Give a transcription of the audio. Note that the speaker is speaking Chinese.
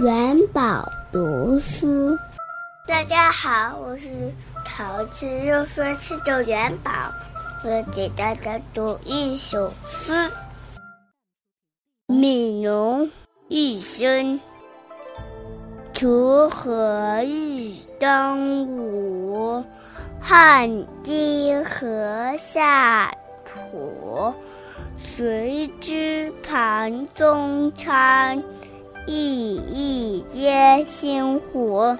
元宝读书。大家好，我是桃子六岁七的元宝，我给大家读一首诗《悯农一生》。锄禾日当午，汗滴禾下土。谁知盘中餐，粒粒皆辛苦。